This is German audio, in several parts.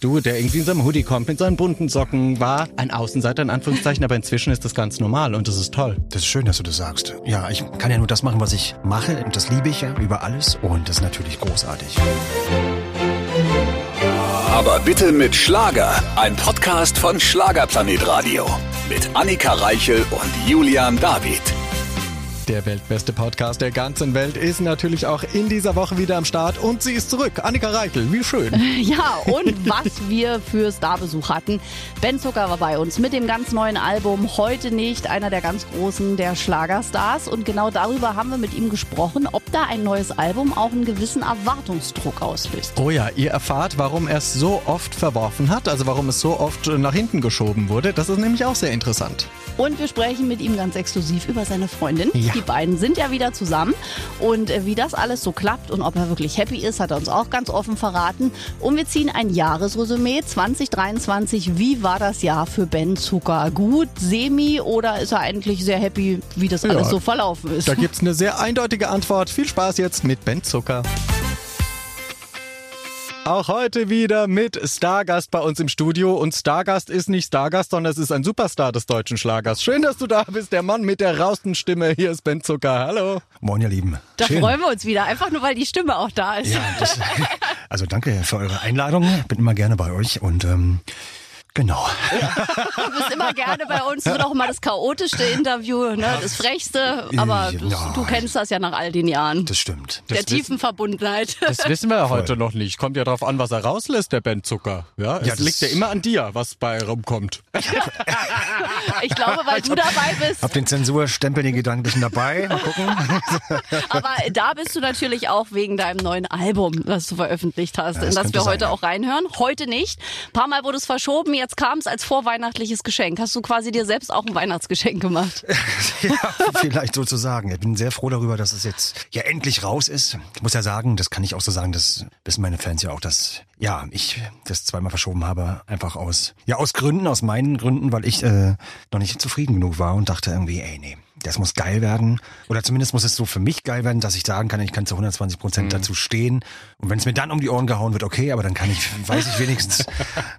Du, der irgendwie in seinem Hoodie kommt, mit seinen bunten Socken, war ein Außenseiter in Anführungszeichen, aber inzwischen ist das ganz normal und das ist toll. Das ist schön, dass du das sagst. Ja, ich kann ja nur das machen, was ich mache und das liebe ich ja über alles und das ist natürlich großartig. Aber bitte mit Schlager. Ein Podcast von Schlagerplanet Radio. Mit Annika Reichel und Julian David. Der weltbeste Podcast der ganzen Welt ist natürlich auch in dieser Woche wieder am Start und sie ist zurück. Annika Reichel, wie schön. Ja, und was wir für Starbesuch hatten. Ben Zucker war bei uns mit dem ganz neuen Album Heute nicht, einer der ganz großen der Schlagerstars. Und genau darüber haben wir mit ihm gesprochen, ob da ein neues Album auch einen gewissen Erwartungsdruck auslöst. Oh ja, ihr erfahrt, warum er es so oft verworfen hat, also warum es so oft nach hinten geschoben wurde. Das ist nämlich auch sehr interessant. Und wir sprechen mit ihm ganz exklusiv über seine Freundin. Ja. Die beiden sind ja wieder zusammen. Und äh, wie das alles so klappt und ob er wirklich happy ist, hat er uns auch ganz offen verraten. Und wir ziehen ein Jahresresümee 2023. Wie war das Jahr für Ben Zucker? Gut, semi oder ist er eigentlich sehr happy, wie das alles Ja, so verlaufen ist? Da gibt's eine sehr eindeutige Antwort. Viel Spaß jetzt mit Ben Zucker. Auch heute wieder mit Stargast bei uns im Studio. Und Stargast ist nicht Stargast, sondern es ist ein Superstar des deutschen Schlagers. Schön, dass du da bist, der Mann mit der rausten Stimme. Hier ist Ben Zucker. Hallo. Moin, ihr Lieben. da Schön. freuen wir uns wieder, einfach nur weil die Stimme auch da ist. Ja, das, also danke für eure Einladung. Bin immer gerne bei euch und ähm, genau. Du bist immer gerne bei uns. Wird auch immer das chaotischste Interview, ne? das frechste. Aber du, Ja. du kennst das ja nach all den Jahren. Das stimmt. der wissen- tiefen Verbundenheit. Das wissen wir ja heute noch nicht. Kommt ja drauf an, was er rauslässt, der Ben Zucker. Ja, es Ja, das- liegt ja immer an dir, was bei rumkommt. Ich glaube, weil du dabei bist. Hab den Zensurstempel, den Gedanken dabei. Mal gucken. Aber da bist du natürlich auch wegen deinem neuen Album, was du veröffentlicht hast, das in das wir sein, heute ja. auch reinhören. Heute nicht. Ein paar Mal wurde es verschoben, jetzt kam es als vorweihnachtliches Geschenk. Hast du quasi dir selbst auch ein Weihnachtsgeschenk gemacht? ja, vielleicht sozusagen. Ich bin sehr froh darüber, dass es jetzt ja endlich raus ist. Ich muss ja sagen, das kann ich auch so sagen, das wissen meine Fans ja auch, dass ja ich das zweimal verschoben habe, einfach aus ja aus Gründen, aus meinen Gründen, weil ich äh, noch nicht zufrieden genug war und dachte irgendwie, ey nee. Das muss geil werden. Oder zumindest muss es so für mich geil werden, dass ich sagen kann, ich kann zu 120 Prozent dazu stehen. Und wenn es mir dann um die Ohren gehauen wird, okay, aber dann kann ich, weiß ich wenigstens,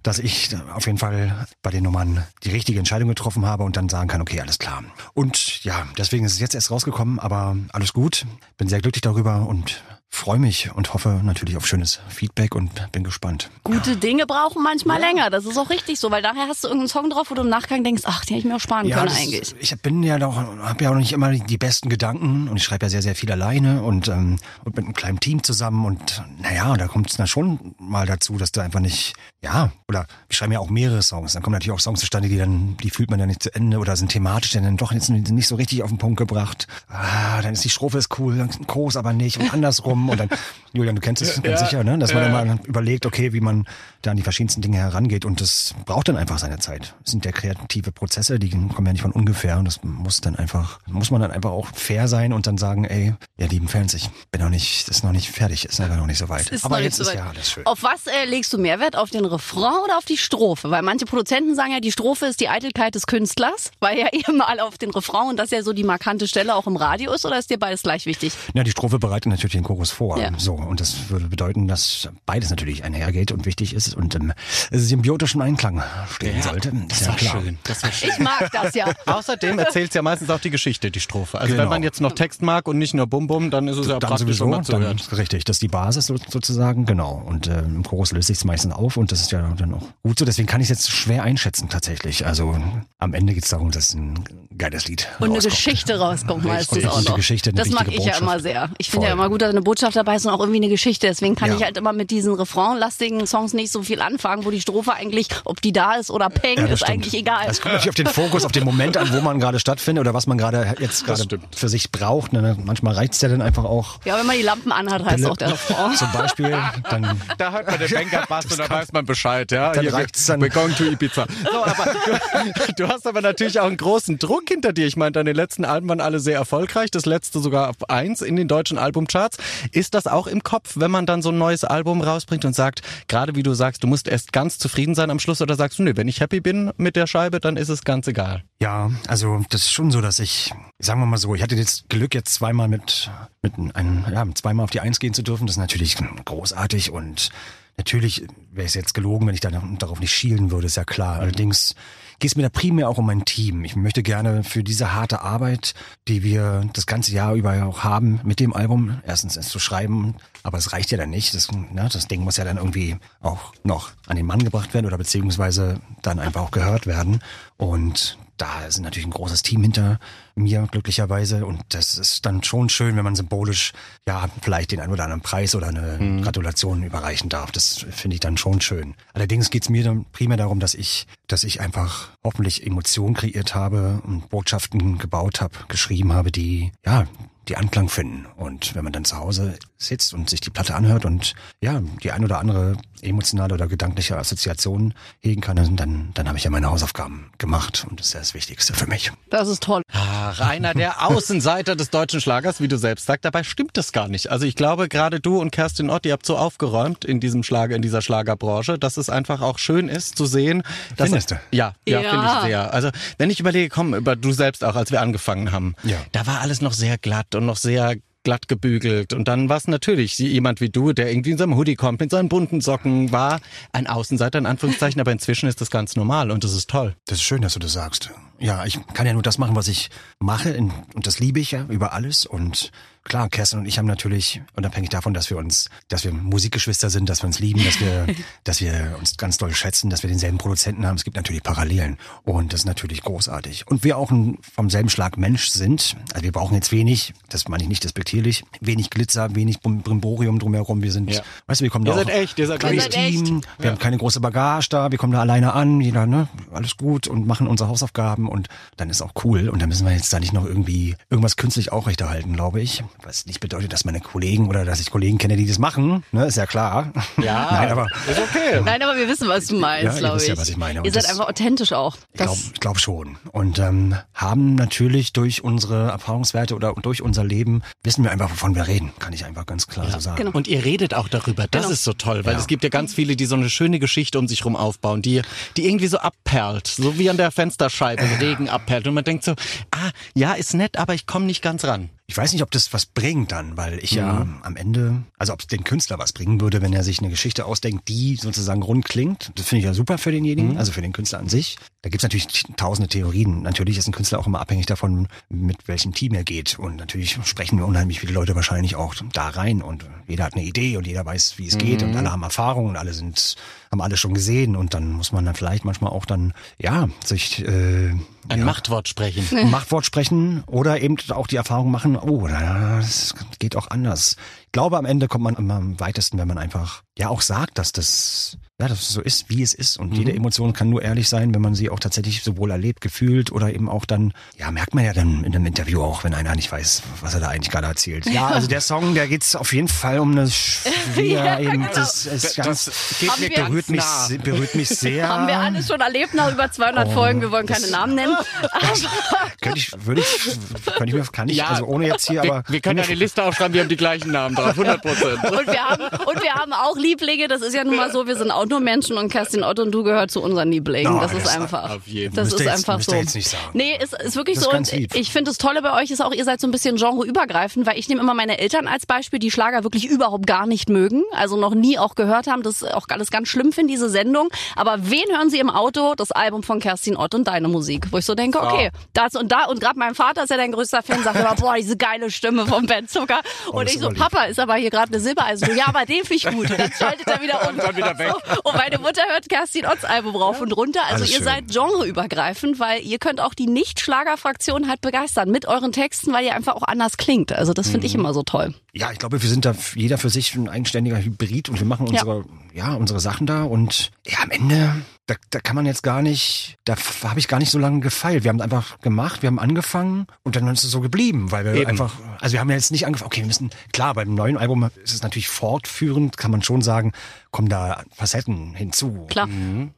dass ich auf jeden Fall bei den Nummern die richtige Entscheidung getroffen habe und dann sagen kann, okay, alles klar. Und ja, deswegen ist es jetzt erst rausgekommen, aber alles gut. Bin sehr glücklich darüber und freue mich und hoffe natürlich auf schönes Feedback und bin gespannt. Gute Dinge brauchen manchmal länger. Das ist auch richtig so, weil nachher hast du irgendeinen Song drauf, wo du im Nachgang denkst, ach, den hätte ich mir auch sparen können das- eigentlich. Ich bin ja noch, habe ja auch nicht immer die besten Gedanken und ich schreibe ja sehr, sehr viel alleine und, ähm, und mit einem kleinen Team zusammen und naja, da kommt es dann schon mal dazu, dass du einfach nicht, ja, oder wir schreiben ja auch mehrere Songs, dann kommen natürlich auch Songs zustande, die dann, die fühlt man dann nicht zu Ende oder sind thematisch dann doch jetzt nicht so richtig auf den Punkt gebracht. Ah, dann ist die Strophe ist cool, dann groß aber nicht und andersrum und dann, Julian, du kennst es ganz sicher, ne? dass man immer überlegt, okay, wie man da an die verschiedensten Dinge herangeht und das braucht dann einfach seine Zeit. Das sind ja kreative Prozesse, die kommen ja nicht von ungefähr und das muss dann einfach, muss man dann einfach auch fair sein und dann sagen, ey, ja, lieben Fans, ich bin noch nicht, das ist noch nicht fertig, ist einfach noch nicht so weit. Ist Aber jetzt so ist weit. ja alles schön. Auf was äh, legst du Mehrwert? Auf den Refrain oder auf die Strophe? Weil manche Produzenten sagen ja, die Strophe ist die Eitelkeit des Künstlers, weil ja eben mal auf den Refrain und das ja so die markante Stelle auch im Radio ist, oder ist dir beides gleich wichtig? Ja, die Strophe bereitet natürlich den Chorus vor. Ja. So, und das würde bedeuten, dass beides natürlich einhergeht und wichtig ist und im symbiotischen Einklang stehen sollte. Das ist ja klar. Das war schön. Ich mag das ja. Außerdem erzählt ja meistens auch die Geschichte, die Strophe. Also wenn Genau. man jetzt noch Text mag und nicht nur Bum Bum, dann ist es ja dann praktisch, sowieso, wenn man dann ist richtig, das ist die Basis so, sozusagen, genau. Und äh, im Chorus löst sich meistens auf und das ist ja dann auch gut so. Deswegen kann ich es jetzt schwer einschätzen tatsächlich. Also am Ende geht es darum, dass ein geiles Lied Und eine rauskommt. Geschichte rauskommt meistens auch noch. Geschichte, eine das mag ich ja Botschaft. immer sehr. Ich finde ja immer gut, dass eine Botschaft dabei ist und auch irgendwie eine Geschichte. Deswegen kann Ja. ich halt immer mit diesen refrainlastigen Songs nicht so viel anfangen, wo die Strophe eigentlich, ob die da ist oder Peng, Ja, ist stimmt. eigentlich egal. Es kommt natürlich auf den Fokus, auf den Moment an, wo man gerade stattfindet oder was man gerade jetzt gerade für sich braucht. Ne? Manchmal reizt ja dann einfach auch. Ja, wenn man die Lampen anhat, heißt auch der Refrain. Zum Beispiel, dann Da hört man den Banker-Bass und da weiß man Bescheid. Ja? Dann Hier, reicht's dann. We're going to Ibiza. So, aber du, du hast aber natürlich auch einen großen Druck hinter dir. Ich meine, deine letzten Alben waren alle sehr erfolgreich. Das letzte sogar auf eins in den deutschen Albumcharts. Ist das auch im Kopf, wenn man dann so ein neues Album rausbringt und sagt, gerade wie du sagst, du musst erst ganz zufrieden sein am Schluss oder sagst du, nee, wenn ich happy bin mit der Scheibe, dann ist es ganz egal. Ja, also das ist schon so, dass ich, sagen wir mal so, ich hatte das Glück jetzt zweimal mit, mit einem, ja, zweimal auf die Eins gehen zu dürfen. Das ist natürlich großartig und natürlich wäre es jetzt gelogen, wenn ich dann darauf nicht schielen würde, ist ja klar. Allerdings geht es mir da primär auch um mein Team. Ich möchte gerne für diese harte Arbeit, die wir das ganze Jahr über auch haben mit dem Album, erstens es zu schreiben, aber es reicht ja dann nicht. Das, ne, das Ding muss ja dann irgendwie auch noch an den Mann gebracht werden oder beziehungsweise dann einfach auch gehört werden. Und da ist natürlich ein großes Team hinter mir, glücklicherweise. Und das ist dann schon schön, wenn man symbolisch, ja, vielleicht den einen oder anderen Preis oder eine Gratulation überreichen darf. Das finde ich dann schon schön. Allerdings geht's mir dann primär darum, dass ich, dass ich einfach hoffentlich Emotionen kreiert habe und Botschaften gebaut habe, geschrieben habe, die, ja, die Anklang finden. Und wenn man dann zu Hause sitzt und sich die Platte anhört und ja, die ein oder andere emotionale oder gedankliche Assoziation hegen kann, dann, dann, habe ich ja meine Hausaufgaben gemacht und das ist ja das Wichtigste für mich. Das ist toll. Ach, einer der Außenseiter des deutschen Schlagers, wie du selbst sagst. Dabei stimmt das gar nicht. Also ich glaube, gerade du und Kerstin Ott, ihr habt so aufgeräumt in diesem Schlager, in dieser Schlagerbranche, dass es einfach auch schön ist zu sehen. Dass, Findest du? Ja, ja, Ja. finde ich sehr. Also wenn ich überlege, komm, über du selbst auch, als wir angefangen haben, Ja. da war alles noch sehr glatt und noch sehr glatt gebügelt. Und dann war es natürlich jemand wie du, der irgendwie in seinem Hoodie kommt, mit seinen bunten Socken, war ein Außenseiter in Anführungszeichen, aber inzwischen ist das ganz normal und das ist toll. Das ist schön, dass du das sagst. Ja, ich kann ja nur das machen, was ich mache und das liebe ich ja über alles und klar, Kerstin und ich haben natürlich, unabhängig davon, dass wir uns, dass wir Musikgeschwister sind, dass wir uns lieben, dass wir, dass wir uns ganz doll schätzen, dass wir denselben Produzenten haben. Es gibt natürlich Parallelen und das ist natürlich großartig. Und wir auch ein, vom selben Schlag Mensch sind. Also wir brauchen jetzt wenig, das meine ich nicht despektierlich, wenig Glitzer, wenig Brim- Brimborium drumherum. Wir sind, Ja. weißt du, wir kommen Ihr da seid auch echt, ihr seid kleines Ihr seid echt. Team. Wir haben keine große Bagage da, wir kommen da alleine an, jeder, ne, alles gut und machen unsere Hausaufgaben und dann ist auch cool. Und dann müssen wir jetzt da nicht noch irgendwie irgendwas künstlich aufrechterhalten, glaube ich. Was nicht bedeutet, dass meine Kollegen oder dass ich Kollegen kenne, die das machen, ne, ist ja klar. Ja, Nein, aber ist okay. Nein, aber wir wissen, was du Ja, meinst, ihr glaube wisst ich. ja, was ich meine. Ihr seid das- einfach authentisch auch. ich glaube glaub schon. Und ähm, haben natürlich durch unsere Erfahrungswerte oder durch unser Leben, wissen wir einfach, wovon wir reden, kann ich einfach ganz klar so sagen. genau. Und ihr redet auch darüber. Das Genau. ist so toll, weil Ja. es gibt ja ganz viele, die so eine schöne Geschichte um sich rum aufbauen, die, die irgendwie so abperlt, so wie an der Fensterscheibe Regen abperlt. Und man denkt so, ah, ja, ist nett, aber ich komme nicht ganz ran. Ich weiß nicht, ob das was bringt dann, weil ich ja Mhm. am Ende, also ob es den Künstler was bringen würde, wenn er sich eine Geschichte ausdenkt, die sozusagen rund klingt. Das finde ich ja super für denjenigen, Mhm. also für den Künstler an sich. Da gibt's natürlich tausende Theorien. Natürlich ist ein Künstler auch immer abhängig davon, mit welchem Team er geht. Und natürlich sprechen wir unheimlich viele Leute wahrscheinlich auch da rein und jeder hat eine Idee und jeder weiß, wie es geht Mhm. und alle haben Erfahrung und alle sind, haben alle schon gesehen und dann muss man dann vielleicht manchmal auch dann, ja, sich, äh, Ein ja, Machtwort sprechen. ein Machtwort sprechen oder eben auch die Erfahrung machen, oh, das geht auch anders. Ich glaube, am Ende kommt man am weitesten, wenn man einfach ja auch sagt, dass das ja, dass es so ist, wie es ist. Und jede Emotion kann nur ehrlich sein, wenn man sie auch tatsächlich sowohl erlebt, gefühlt oder eben auch dann, ja, merkt man ja dann in einem Interview auch, wenn einer nicht weiß, was er da eigentlich gerade erzählt. Ja, also der Song, der geht's auf jeden Fall um eine schwer eben, das ist ganz, geht Haben mir wir- berührt mich, nah. berührt mich sehr. haben wir alles schon erlebt nach über 200 Oh, Folgen. Wir wollen keine das- Namen nennen. Könnte ich, würde ich, könnte ich mir, kann ich, Ja, also ohne jetzt hier, Wir, aber. wir können ja eine Liste aufschreiben, wir haben die gleichen Namen drauf, 100 Prozent. Und wir, haben, und wir haben auch Lieblinge. Das ist ja nun mal so. Wir sind auch nur Menschen und Kerstin Otto und du gehört zu unseren Lieblingen. No, das ist das- einfach. auf jeden Das ist jetzt- einfach so. jetzt nicht sagen. Nee, ist, ist wirklich Das so. ist und ich finde das Tolle bei euch ist auch, ihr seid so ein bisschen genreübergreifend, weil ich nehme immer meine Eltern als Beispiel, die Schlager wirklich überhaupt gar nicht mögen. Also noch nie auch gehört haben. Das ist auch alles ganz schlimm finde, diese Sendung. Aber wen hören sie im Auto? Das Album von Kerstin Ott und deine Musik. Wo ich so denke, okay, das und da. Und gerade mein Vater ist ja dein größter Fan, sagt immer, boah, diese geile Stimme von Ben Zucker. Oh, und das ich ist so. Papa, ist aber hier gerade eine Silbereisen. Ja, aber den finde ich gut. Und dann schaltet er wieder um. dann wieder weg. So. Und meine Mutter hört Kerstin Otts Album rauf und runter. Also Alles ihr schön. seid genreübergreifend, weil ihr könnt auch die Nicht-Schlager-Fraktion halt begeistern mit euren Texten, weil ihr einfach auch anders klingt. Also das finde Mhm. ich immer so toll. Ja, ich glaube, wir sind da jeder für sich ein eigenständiger Hybrid und wir machen unsere, ja, unsere Sachen da und ja, am Ende, da, da kann man jetzt gar nicht, da habe ich gar nicht so lange gefeilt. Wir haben es einfach gemacht, wir haben angefangen und dann ist es so geblieben, weil wir Eben. einfach, also wir haben ja jetzt nicht angefangen, okay, wir müssen, klar, beim neuen Album ist es natürlich fortführend, kann man schon sagen, kommen da Facetten hinzu. Klar.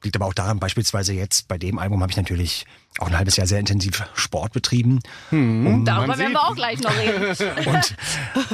Liegt aber auch daran, beispielsweise jetzt bei dem Album habe ich natürlich auch ein halbes Jahr sehr intensiv Sport betrieben. Um Darüber werden wir auch gleich noch reden. und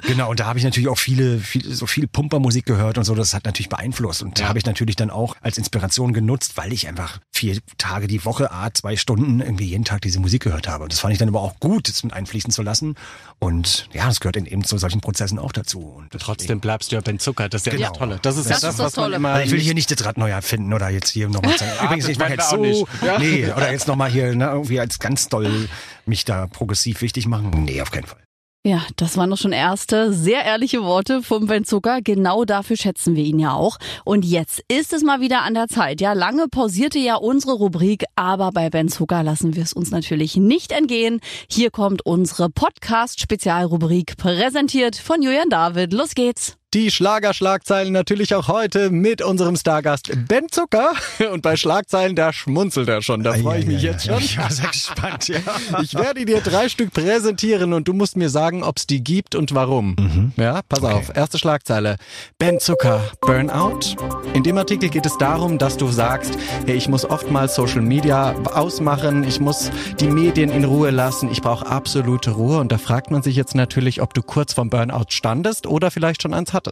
genau, und da habe ich natürlich auch viele, viele, so viel Pumpermusik gehört und so, das hat natürlich beeinflusst. Und da habe ich natürlich dann auch als Inspiration genutzt, weil ich einfach vier Tage die Woche, a zwei Stunden, irgendwie jeden Tag diese Musik gehört habe. Und das fand ich dann aber auch gut, das mit einfließen zu lassen. Und ja, das gehört eben zu solchen Prozessen auch dazu. Und Trotzdem bleibst du ja Ben Zucker, das ist ja Genau. das Tolle. Das ist Das ja ist das, das was man tolle. immer. Also ich will hier nicht das Rad neu erfinden oder jetzt hier nochmal sagen. Übrigens, ich mache jetzt so. nicht. Ja. Nee, oder jetzt nochmal hier ne, irgendwie als ganz doll mich da progressiv wichtig machen. Nee, auf keinen Fall. Ja, das waren doch schon erste sehr ehrliche Worte vom Ben Zucker. Genau dafür schätzen wir ihn ja auch. Und jetzt ist es mal wieder an der Zeit. Ja, lange pausierte ja unsere Rubrik, aber bei Ben Zucker lassen wir es uns natürlich nicht entgehen. Hier kommt unsere Podcast-Spezialrubrik, präsentiert von Julian David. Los geht's. Die Schlagerschlagzeilen natürlich auch heute mit unserem Stargast Ben Zucker. Und bei Schlagzeilen, da schmunzelt er schon. Da freue ich mich jetzt schon. Ich war sehr gespannt, ja. Ich werde dir drei Stück präsentieren und du musst mir sagen, ob es die gibt und warum. Ja, pass Okay. auf. Erste Schlagzeile. Ben Zucker, Burnout. In dem Artikel geht es darum, dass du sagst, hey, ich muss oftmals Social Media ausmachen, ich muss die Medien in Ruhe lassen, ich brauche absolute Ruhe. Und da fragt man sich jetzt natürlich, ob du kurz vom Burnout standest oder vielleicht schon eins hattest.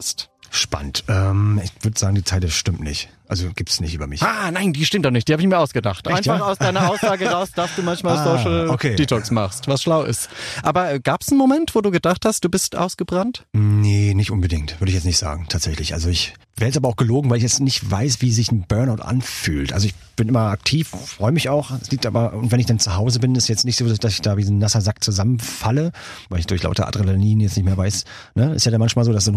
Spannend. Ähm, ich würde sagen, die Zeile stimmt nicht. Also gibt's nicht über mich. Ah, nein, die stimmt doch nicht. Die habe ich mir ausgedacht. Echt, Einfach ja? aus deiner Aussage raus, dass du manchmal Ah, Social okay. Detox machst, was schlau ist. Aber äh, gab es einen Moment, wo du gedacht hast, du bist ausgebrannt? Nee, nicht unbedingt, würde ich jetzt nicht sagen, tatsächlich. Also ich wäre jetzt aber auch gelogen, weil ich jetzt nicht weiß, wie sich ein Burnout anfühlt. Also ich bin immer aktiv, freue mich auch. Es liegt aber, und wenn ich dann zu Hause bin, ist jetzt nicht so, dass ich da wie ein nasser Sack zusammenfalle, weil ich durch lauter Adrenalin jetzt nicht mehr weiß. Ne? Ist ja dann manchmal so, dass du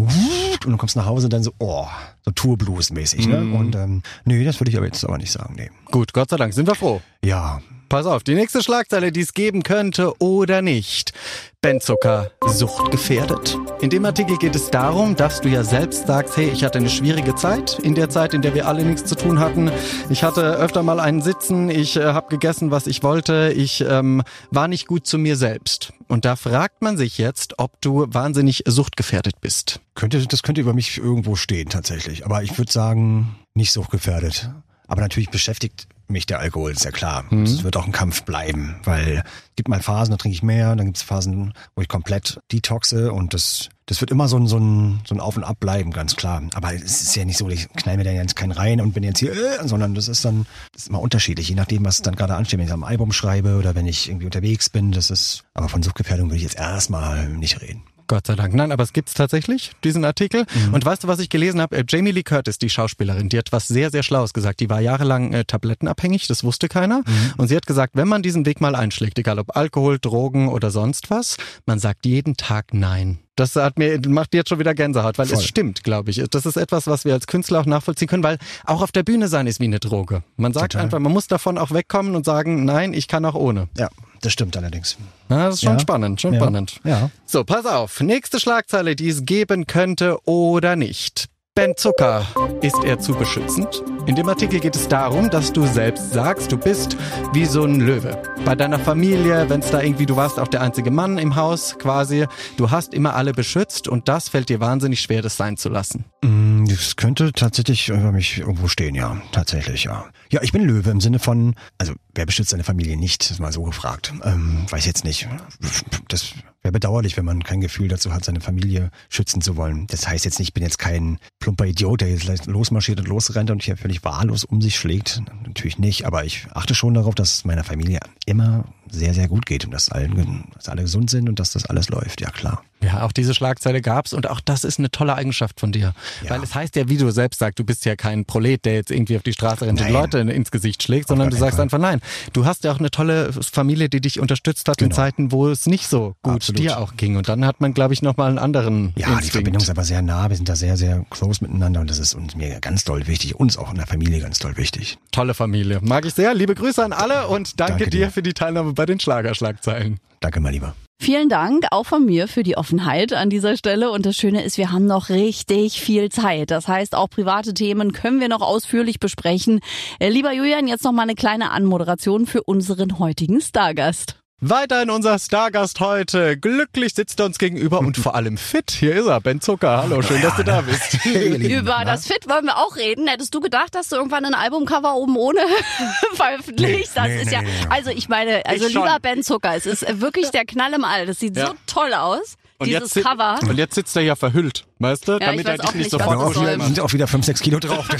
und du kommst nach Hause und dann so, oh, so Tourblues-mäßig. Ne? Und ähm, nee, das würde ich aber jetzt aber nicht sagen. Nee. Gut, Gott sei Dank, sind wir froh. Ja, Pass auf, die nächste Schlagzeile, die es geben könnte oder nicht. Ben Zucker, suchtgefährdet. In dem Artikel geht es darum, dass du ja selbst sagst, hey, ich hatte eine schwierige Zeit, in der Zeit, in der wir alle nichts zu tun hatten. Ich hatte öfter mal einen Sitzen, ich äh, habe gegessen, was ich wollte, ich ähm, war nicht gut zu mir selbst. Und da fragt man sich jetzt, ob du wahnsinnig suchtgefährdet bist. könnte, das könnte über mich irgendwo stehen tatsächlich. Aber ich würde sagen, nicht so gefährdet. Aber natürlich beschäftigt mich der Alkohol, ist ja klar. Es wird auch ein Kampf bleiben, weil es gibt mal Phasen, da trinke ich mehr, dann gibt es Phasen, wo ich komplett detoxe und das, das wird immer so ein, so, ein, so ein Auf und Ab bleiben, ganz klar. Aber es ist ja nicht so, ich knall mir da jetzt keinen rein und bin jetzt hier, äh, sondern das ist dann das ist immer unterschiedlich, je nachdem, was dann gerade ansteht, wenn ich am Album schreibe oder wenn ich irgendwie unterwegs bin. Das ist, aber von Suchtgefährdung würde ich jetzt erstmal nicht reden. Gott sei Dank. Nein, aber es gibt's tatsächlich, diesen Artikel. Und weißt du, was ich gelesen habe? Äh, Jamie Lee Curtis, die Schauspielerin, die hat was sehr, sehr Schlaues gesagt. Die war jahrelang äh, tablettenabhängig, das wusste keiner. Und sie hat gesagt, wenn man diesen Weg mal einschlägt, egal ob Alkohol, Drogen oder sonst was, man sagt jeden Tag Nein. Das hat mir, macht jetzt schon wieder Gänsehaut, weil Voll. es stimmt, glaube ich. Das ist etwas, was wir als Künstler auch nachvollziehen können, weil auch auf der Bühne sein ist wie eine Droge. Man sagt Total. einfach, man muss davon auch wegkommen und sagen, nein, ich kann auch ohne. Ja, das stimmt allerdings. Ja, das ist schon Ja. spannend, schon Ja. spannend. Ja. So, pass auf. Nächste Schlagzeile, die es geben könnte oder nicht. Ben Zucker, ist er zu beschützend? In dem Artikel geht es darum, dass du selbst sagst, du bist wie so ein Löwe. Bei deiner Familie, wenn es da irgendwie, du warst auch der einzige Mann im Haus quasi, du hast immer alle beschützt und das fällt dir wahnsinnig schwer, das sein zu lassen. Mm, Das könnte tatsächlich über mich irgendwo stehen, ja. Tatsächlich, ja. Ja, ich bin Löwe im Sinne von, also wer beschützt seine Familie nicht, ist mal so gefragt. Ähm, weiß jetzt nicht. Das wäre bedauerlich, wenn man kein Gefühl dazu hat, seine Familie schützen zu wollen. Das heißt jetzt nicht, ich bin jetzt kein plumper Idiot, der jetzt losmarschiert und losrennt und hier völlig wahllos um sich schlägt. Natürlich nicht, aber ich achte schon darauf, dass es meiner Familie immer sehr, sehr gut geht und dass, allen, dass alle gesund sind und dass das alles läuft, ja klar. Ja, auch diese Schlagzeile gab's und auch das ist eine tolle Eigenschaft von dir. Ja. Weil es heißt ja, wie du selbst sagst, du bist ja kein Prolet, der jetzt irgendwie auf die Straße rennt und. Leute ins Gesicht schlägt, sondern du sagst Fall. einfach nein. Du hast ja auch eine tolle Familie, die dich unterstützt hat in Genau. Zeiten, wo es nicht so gut Absolut. Dir auch ging. Und dann hat man, glaube ich, nochmal einen anderen Ja, die Instinkt. Verbindung ist aber sehr nah. Wir sind da sehr, sehr close miteinander und das ist uns mir ganz doll wichtig. Uns auch in der Familie ganz doll wichtig. Tolle Familie. Mag ich sehr. Liebe Grüße an alle und danke, Danke dir dir. für die Teilnahme bei den Schlagerschlagzeilen. Danke, mein Lieber. Vielen Dank auch von mir für die Offenheit an dieser Stelle. Und das Schöne ist, wir haben noch richtig viel Zeit. Das heißt, auch private Themen können wir noch ausführlich besprechen. Äh, Lieber Julian, jetzt noch mal eine kleine Anmoderation für unseren heutigen Stargast. Weiterhin unser Stargast heute. Glücklich sitzt er uns gegenüber und vor allem fit. Hier ist er, Ben Zucker. Hallo, schön, dass du da bist. Hey, Über das Fit wollen wir auch reden. Hättest du gedacht, dass du irgendwann ein Albumcover oben ohne veröffentlichst? Das nee, ist ja, nee, also ich meine, also Ich schon. lieber Ben Zucker, es ist wirklich der Knall im All. Das sieht Ja. so toll aus. Und Dieses jetzt, Cover. und jetzt sitzt er ja verhüllt, weißt du? ich damit er weiß dich auch nicht nicht, sofort auch wieder, sind auch wieder 5, 6 Kilo drauf.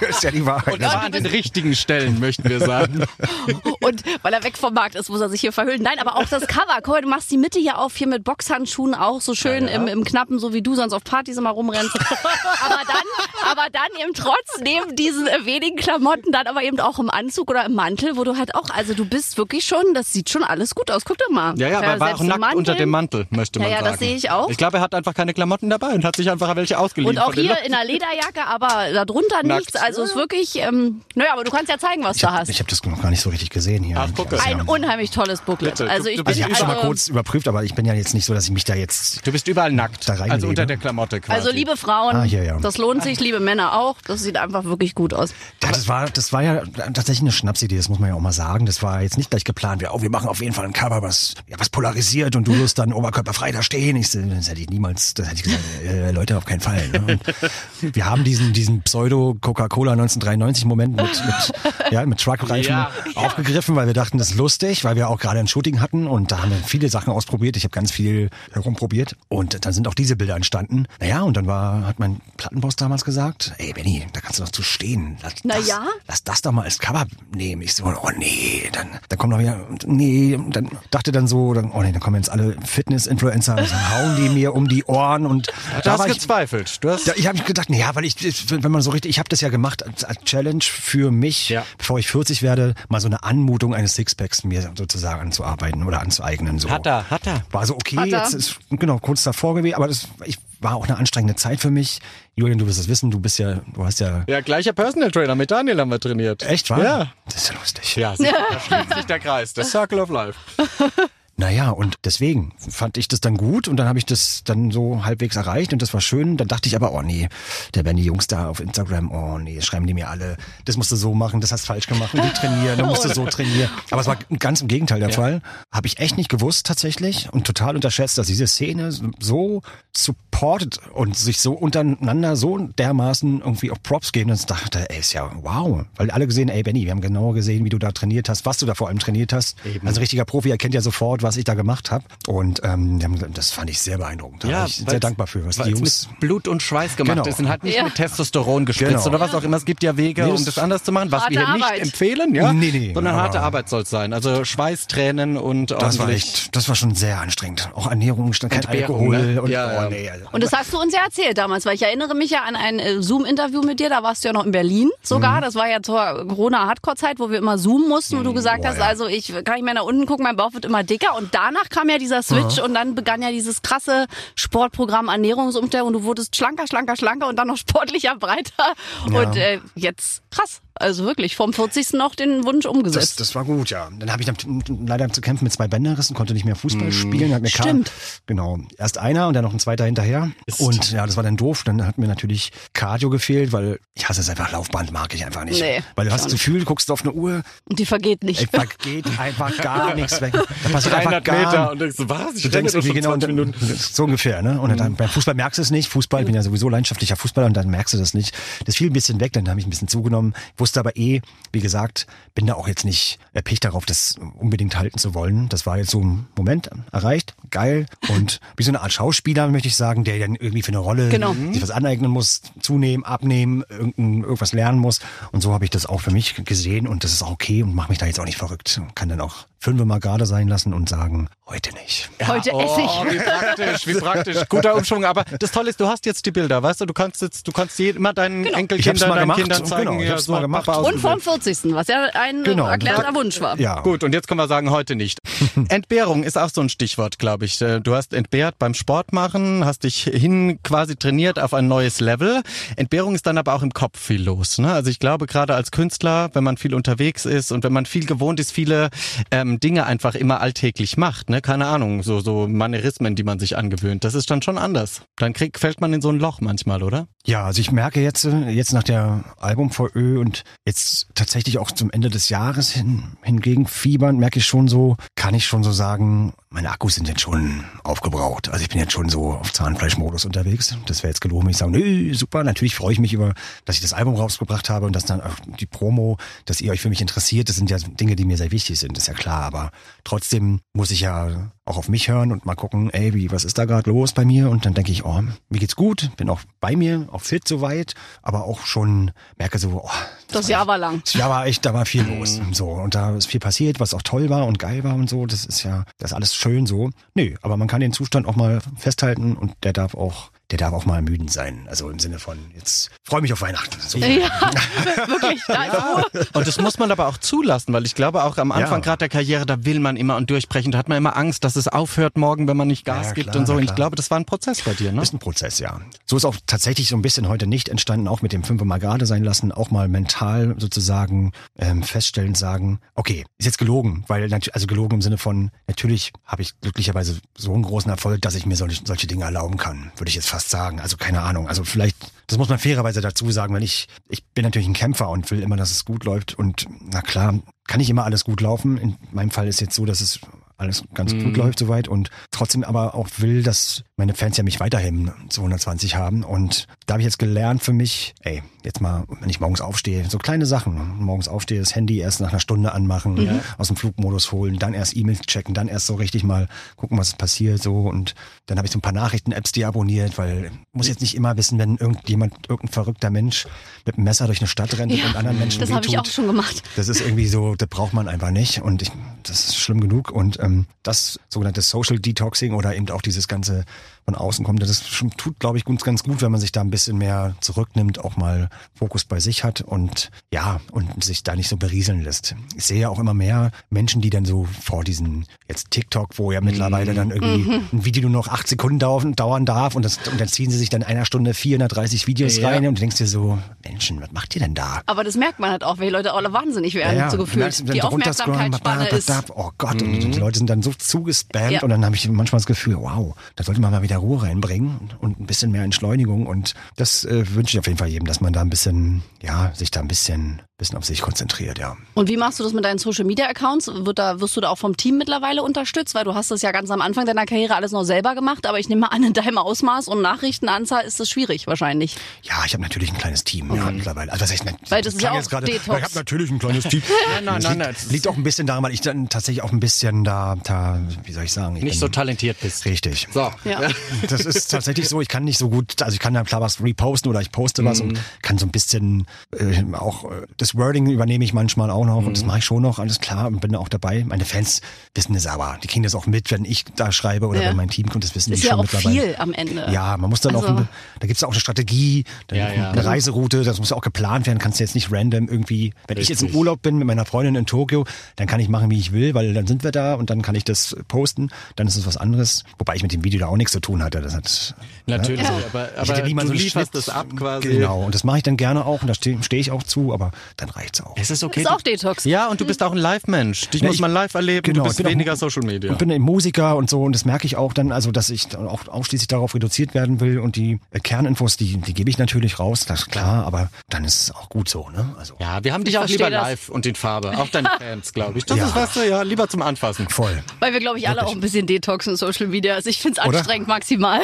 Das ist ja die Wahrheit. Und an den richtigen Stellen, möchten wir sagen. Und weil er weg vom Markt ist, muss er sich hier verhüllen. Nein, aber auch das Cover. Guck mal, du machst die Mitte hier auf, hier mit Boxhandschuhen auch so schön Im, im Knappen, so wie du sonst auf Partys immer rumrennst. aber dann, aber dann eben trotz neben diesen äh, wenigen Klamotten dann aber eben auch im Anzug oder im Mantel, wo du halt auch, also du bist wirklich schon, das sieht schon alles gut aus. Guck doch mal. Ja, ja, aber er war auch nackt Mantel. unter dem Mantel, möchte man Ja, ja, sagen. das sehe ich auch. Ich glaube, er hat einfach keine Klamotten dabei und hat sich einfach welche ausgeliehen. Und auch hier in einer Lederjacke, aber darunter Nackt. nichts. Also ist wirklich, ähm, naja, aber du kannst ja zeigen, was Ich du habe hast. hab das noch gar nicht so richtig gesehen hier. Ah, guck, Also, Ein unheimlich tolles Booklet. Bitte, also ich bin also ich habe schon mal also, kurz überprüft, aber ich bin ja jetzt nicht so, dass ich mich da jetzt Du bist überall nackt. Da reinlege. also unter der Klamotte quasi. also liebe Frauen, Ah, hier, ja. das lohnt sich, liebe Männer auch. Das sieht einfach wirklich gut aus. Ja, das war, das war ja tatsächlich eine Schnapsidee, das muss man ja auch mal sagen. Das war jetzt nicht gleich geplant. Wir, oh, wir machen auf jeden Fall ein Cover, was, ja, was polarisiert und du wirst dann oberkörperfrei da stehen. Ich, das hätte ich niemals, das hätte ich gesagt, äh, Leute, auf keinen Fall. Ne? Wir haben diesen, diesen Pseudo-Coca-Cola 1993-Moment mit, mit, ja, mit Truckreifen Ja. aufgegriffen, weil wir dachten, das ist lustig, weil wir auch gerade ein Shooting hatten und da haben wir viele Sachen ausprobiert. Ich habe ganz viel herumprobiert und dann sind auch diese Bilder entstanden. Naja, und dann war, hat mein Plattenboss damals gesagt, ey Benny, da kannst du doch zu stehen. Lass, Na das, ja? lass das doch mal als Cover nehmen. Ich so, oh nee, dann, dann kommen noch wieder, nee, und dann dachte dann so, dann, oh nee, dann kommen jetzt alle Fitness-Influencer, und dann hauen die mir um die Ohren und Du da hast war ich, gezweifelt. Du hast ja, ich habe gedacht, naja, weil ich, wenn man so richtig, ich habe das ja gemacht als, als Challenge für mich, Ja. bevor ich 40 werde, mal so eine Anmutung eines Sixpacks mir sozusagen anzuarbeiten oder anzueignen. So. Hat er, hat er. War so, okay, Hat er. jetzt ist genau kurz davor gewesen, aber das ich, war auch eine anstrengende Zeit für mich. Julian, du wirst es wissen, du bist ja, du hast ja Ja, gleicher Personal Trainer. Mit Daniel haben wir trainiert. echt, war? Ja. Das ist ja lustig. Ja, da schließt sich der Kreis. Der Circle of Life. Naja, und deswegen fand ich das dann gut und dann habe ich das dann so halbwegs erreicht und das war schön. Dann dachte ich aber, oh nee, der die Jungs da auf Instagram, oh nee, schreiben die mir alle, das musst du so machen, das hast falsch gemacht, und die trainieren, dann musst du so trainieren. Aber es war ganz im Gegenteil der Fall. Habe ich echt nicht gewusst tatsächlich und total unterschätzt, dass diese Szene so supportet und sich so untereinander so dermaßen irgendwie auch Props geben. Und ich dachte, ey, ist ja wow. Weil alle gesehen, ey Benny, wir haben genau gesehen, wie du da trainiert hast, was du da vor allem trainiert hast. Also richtiger Profi erkennt ja sofort, was ich da gemacht habe. Und ähm, das fand ich sehr beeindruckend. Da war ich sehr dankbar für, was die Jungs. mit Blut und Schweiß gemacht Genau. ist und halt nicht Ja. mit Testosteron gespritzt Genau. oder was auch immer. Es gibt ja Wege, Nee, um das- anders zu machen, was Harte wir hier nicht Arbeit. empfehlen, ja? Nee, nee, Sondern aber- harte Arbeit soll es sein. Also Schweiß, Tränen und Das war ordentlich- echt, das war schon sehr anstrengend. Auch Ernährung, kein Entbehrung, Alkohol ne? und Ja, ja. oh nee. Also. Und das hast du uns ja erzählt damals, weil ich erinnere mich ja an ein äh, Zoom-Interview mit dir, da warst du ja noch in Berlin sogar. Das war ja zur Corona-Hardcore-Zeit, wo wir immer zoomen mussten, wo du gesagt boah, hast, ja. also ich kann nicht mehr nach unten gucken, mein Bauch wird immer dicker. Und danach kam ja dieser Switch und dann begann ja dieses krasse Sportprogramm Ernährungsumstellung und du wurdest schlanker, schlanker, schlanker und dann noch sportlicher, breiter. Und äh, jetzt krass. Also wirklich, vom 40. noch den Wunsch Das, umgesetzt. das war gut, ja. Dann habe ich dann leider zu kämpfen mit zwei Bänderrissen, konnte nicht mehr Fußball spielen. Hat mir Kar- Stimmt. Genau. Erst einer und dann noch ein zweiter hinterher. und ja, das war dann doof. Dann hat mir natürlich Cardio gefehlt, weil ich hasse es einfach. Laufband mag ich einfach nicht. Nee, weil du hast das Gefühl, du guckst auf eine Uhr, Und die vergeht nicht. ey, da geht einfach gar nichts weg. Da passiert einfach 300 gar Meter und denkst du, was? Ich Du denkst irgendwie genau, 20 und Minuten. dann, so ungefähr, ne? Und dann, beim Fußball merkst du es nicht. Fußball, ich bin ja sowieso leidenschaftlicher Fußballer und dann merkst du das nicht. Das fiel ein bisschen weg, dann habe ich ein bisschen zugenommen. Wusste aber eh, wie gesagt, bin da auch jetzt nicht erpicht darauf, das unbedingt halten zu wollen. Das war jetzt so ein Moment erreicht, geil. Und wie so eine Art Schauspieler, möchte ich sagen, der dann irgendwie für eine Rolle Genau. sich was aneignen muss, zunehmen, abnehmen, irgendwas lernen muss. Und so habe ich das auch für mich gesehen und das ist auch okay und mache mich da jetzt auch nicht verrückt. Kann dann auch fünf mal gerade sein lassen und sagen, heute nicht. Heute esse ich. Oh, wie praktisch, wie praktisch. Guter Umschwung. Aber das Tolle ist, du hast jetzt die Bilder, weißt du? Du kannst jetzt, du kannst immer deinen hab's Enkelkindern, mal deinen gemacht. Kindern zeigen, Genau, ich ja, hab's so mal hat gemacht. Papa Und vom ausgesehen. 40. was ja ein Genau. erklärter Wunsch war. Ja. Gut, und jetzt können wir sagen, heute nicht. Entbehrung ist auch so ein Stichwort, glaube ich. Äh, Du hast entbehrt beim Sport machen, hast dich hin quasi trainiert auf ein neues Level. Entbehrung ist dann aber auch im Kopf viel los. Ne? Also ich glaube, gerade als Künstler, wenn man viel unterwegs ist und wenn man viel gewohnt ist, viele ähm, Dinge einfach immer alltäglich macht. Ne? Keine Ahnung, so, so Manierismen, die man sich angewöhnt. Das ist dann schon anders. Dann krieg, fällt man in so ein Loch manchmal, oder? Ja, also ich merke jetzt, äh, jetzt nach der Album VÖ und jetzt tatsächlich auch zum Ende des Jahres hin, hingegen fiebern, merke ich schon so, kann ich schon so sagen, meine Akkus sind jetzt schon aufgebraucht. Also ich bin jetzt schon so auf Zahnfleischmodus unterwegs. Das wäre jetzt gelogen, wenn ich sage, nö, super, natürlich freue ich mich über, dass ich das Album rausgebracht habe und dass dann auch die Promo, dass ihr euch für mich interessiert. Das sind ja Dinge, die mir sehr wichtig sind, ist ja klar. Aber trotzdem muss ich ja auch auf mich hören und mal gucken, ey, wie, was ist da gerade los bei mir? Und dann denke ich, oh, mir geht's gut, bin auch bei mir, auch fit soweit, aber auch schon merke so, oh, Das Jahr war lang. das Jahr war echt, da war viel los. So, und da ist viel passiert, was auch toll war und geil war und so. Das ist ja, das ist alles schön so. Nö, aber man kann den Zustand auch mal festhalten und der darf auch der darf auch mal ermüdend sein. Also im Sinne von, jetzt freue mich auf Weihnachten. So. Ja, wirklich, da. Und das muss man aber auch zulassen, weil ich glaube auch am Anfang Ja. gerade der Karriere, da will man immer und durchbrechen. Da hat man immer Angst, dass es aufhört morgen, wenn man nicht Gas Ja, gibt klar, und so. Und ich glaube, das war ein Prozess bei dir, ne? Ist ein Prozess, ja. So ist auch tatsächlich so ein bisschen heute nicht entstanden, auch mit dem Fünfe mal gerade sein lassen, auch mal mental sozusagen ähm, feststellend sagen, okay, ist jetzt gelogen, weil also gelogen im Sinne von, natürlich habe ich glücklicherweise so einen großen Erfolg, dass ich mir solche, solche Dinge erlauben kann, würde ich jetzt fast sagen. Also keine Ahnung. Also vielleicht, das muss man fairerweise dazu sagen, wenn ich, ich bin natürlich ein Kämpfer und will immer, dass es gut läuft und na klar, kann nicht immer alles gut laufen. In meinem Fall ist jetzt so, dass es alles ganz gut läuft soweit und trotzdem aber auch will, dass meine Fans ja mich weiterhin zu 120 haben. Und da habe ich jetzt gelernt für mich, ey, jetzt mal, wenn ich morgens aufstehe, so kleine Sachen, morgens aufstehe, das Handy erst nach einer Stunde anmachen, aus dem Flugmodus holen, dann erst E-Mails checken, dann erst so richtig mal gucken, was passiert so. Und dann habe ich so ein paar Nachrichten-Apps deabonniert, weil muss jetzt nicht immer wissen, wenn irgendjemand, irgendein verrückter Mensch mit einem Messer durch eine Stadt rennt und anderen Menschen das habe ich auch schon gemacht. Das ist irgendwie so, das braucht man einfach nicht und ich, das ist schlimm genug und ähm, das sogenannte Social Detoxing oder eben auch dieses ganze von außen kommt, das tut, glaube ich, ganz, ganz gut, wenn man sich da ein bisschen mehr zurücknimmt, auch mal Fokus bei sich hat und ja, und sich da nicht so berieseln lässt. Ich sehe ja auch immer mehr Menschen, die dann so vor diesen, jetzt TikTok, wo ja mittlerweile dann irgendwie ein Video nur noch acht Sekunden dauern, darf und, das, und dann ziehen sie sich dann in einer Stunde 430 Videos Ja. rein und du denkst dir so, Menschen, was macht ihr denn da? Aber das merkt man halt auch, welche Leute alle wahnsinnig werden, so du gefühlt. merkst, wenn Die runterscrollen, Aufmerksamkeitsspanne ist. Oh Gott, und die Leute sind dann so zugespammt Ja. und dann habe ich manchmal das Gefühl, wow, da sollte man mal wieder Ruhe reinbringen und ein bisschen mehr Entschleunigung und das äh, wünsche ich auf jeden Fall jedem, dass man da ein bisschen, ja, sich da ein bisschen, bisschen auf sich konzentriert, ja. Und wie machst du das mit deinen Social Media Accounts? Wird da, wirst du da auch vom Team mittlerweile unterstützt? Weil du hast das ja ganz am Anfang deiner Karriere alles noch selber gemacht, aber ich nehme mal an, in deinem Ausmaß und Nachrichtenanzahl ist das schwierig wahrscheinlich. Ja, ich habe natürlich ein kleines Team ja, mittlerweile. Also was heißt, Weil das ist ja auch jetzt gerade, Detox. Ich habe natürlich ein kleines Team. Nein, nein, nein, liegt, nein, liegt auch ein bisschen daran, weil ich dann tatsächlich auch ein bisschen da, da wie soll ich sagen, ich Nicht bin so talentiert bist. richtig. So. Ja. Das ist tatsächlich so, ich kann nicht so gut, also ich kann ja klar was reposten oder ich poste was und kann so ein bisschen äh, auch das Wording übernehme ich manchmal auch noch und das mache ich schon noch, alles klar und bin auch dabei. Meine Fans wissen das aber, die kriegen das auch mit, wenn ich da schreibe oder Ja. wenn mein Team kommt, das wissen Ist die ja schon auch mittlerweile. viel am Ende. Ja, man muss dann auch, Also- ein- da gibt's auch eine Strategie, dann Ja, ja. eine Reiseroute, das muss ja auch geplant werden, kannst du jetzt nicht random irgendwie, wenn ich jetzt im Richtig. Urlaub bin mit meiner Freundin in Tokio, dann kann ich machen, wie ich will, weil dann sind wir da und dann kann ich das posten, dann ist es was anderes, wobei ich mit dem Video da auch nichts zu tun hatte, das hat... Natürlich, Ja. aber, Ich hätte aber nie mal du so einen Schnitt. es ab quasi. Genau, und das mache ich dann gerne auch und da stehe steh ich auch zu, aber dann reicht's auch. Es ist okay. Ist auch Detox. Ja, und du bist auch ein Live-Mensch. Dich Ja, muss ich- man live erleben. genau, du ich bist bin auch- weniger Social Media. Und bin eben Musiker und so und das merke ich auch dann, also dass ich dann auch ausschließlich darauf reduziert werden will und die äh, Kerninfos, die, die gebe ich natürlich raus, das ist klar, aber dann ist es auch gut so, ne? Also ja, wir haben dich Ich auch lieber das. live und in Farbe. Auch deine Fans, glaube ich. Das Ja. ist, weißt du, ja, lieber zum Anfassen. voll. Weil wir, glaube ich, alle auch ein bisschen detoxen Social Media. Also ich finde es Oder? Maximal.